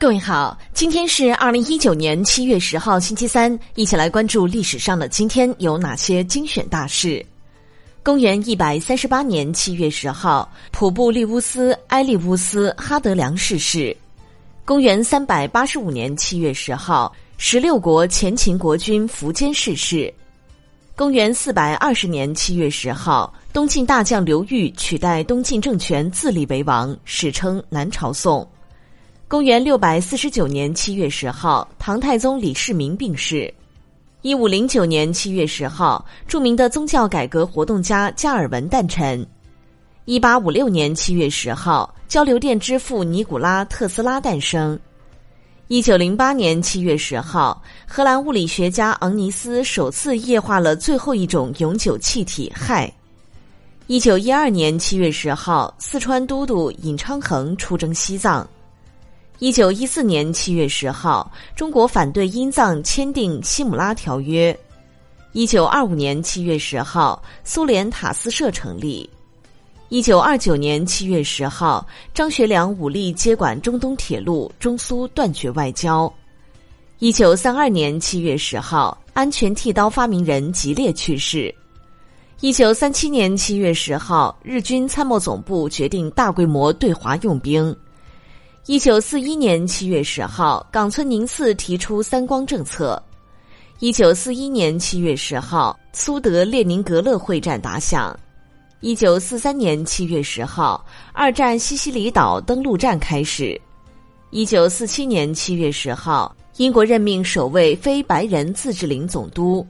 各位好，今天是二零一九年七月十号，星期三，一起来关注历史上的今天有哪些精选大事。公元一百三十八年七月十号，普布利乌斯·埃利乌斯·哈德良逝世。公元三百八十五年七月十号，十六国前秦国君苻坚逝世。公元四百二十年七月十号，东晋大将刘裕取代东晋政权自立为王，史称南朝宋。公元六百四十九年七月十号，唐太宗李世民病逝。一五零九年七月十号，著名的宗教改革活动家加尔文诞辰。一八五六年七月十号，交流电之父尼古拉特斯拉诞生。一九零八年七月十号，荷兰物理学家昂尼斯首次液化了最后一种永久气体氦。一九一二年七月十号，四川都督尹昌衡出征西藏。一九一四年七月十号，中国反对英藏签订《西姆拉条约》。一九二五年七月十号，苏联塔斯社成立。一九二九年七月十号，张学良武力接管中东铁路，中苏断绝外交。一九三二年七月十号，安全剃刀发明人吉列去世。一九三七年七月十号，日军参谋总部决定大规模对华用兵。一九四一年七月十号，冈村宁次提出“三光”政策。一九四一年七月十号，苏德列宁格勒会战打响。一九四三年七月十号，二战西西里岛登陆战开始。一九四七年七月十号，英国任命首位非白人自治领总督。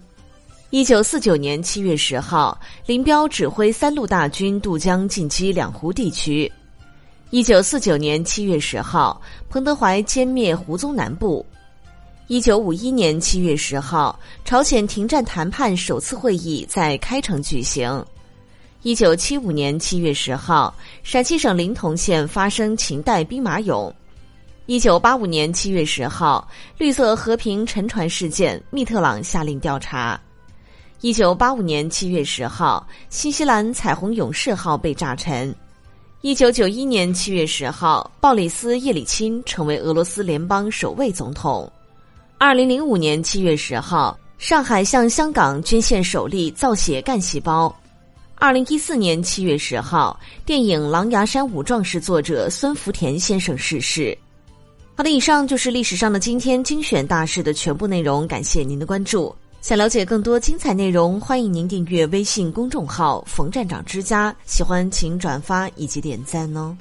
一九四九年七月十号，林彪指挥三路大军渡江进击两湖地区。一九四九年七月十号，彭德怀歼灭胡宗南部。一九五一年七月十号，朝鲜停战谈判首次会议在开城举行。一九七五年七月十号，陕西省临潼县发生秦代兵马俑。一九八五年七月十号，绿色和平沉船事件，密特朗下令调查。一九八五年七月十号，新西兰彩虹勇士号被炸沉。一九九一年七月十号，鲍里斯·叶利钦成为俄罗斯联邦首位总统。二零零五年七月十号，上海向香港捐献首例造血干细胞。二零一四年七月十号，电影《狼牙山五壮士》作者孙福田先生逝世。好的，以上就是历史上的今天精选大事的全部内容，感谢您的关注。想了解更多精彩内容，欢迎您订阅微信公众号“冯站长之家”。喜欢请转发以及点赞哦。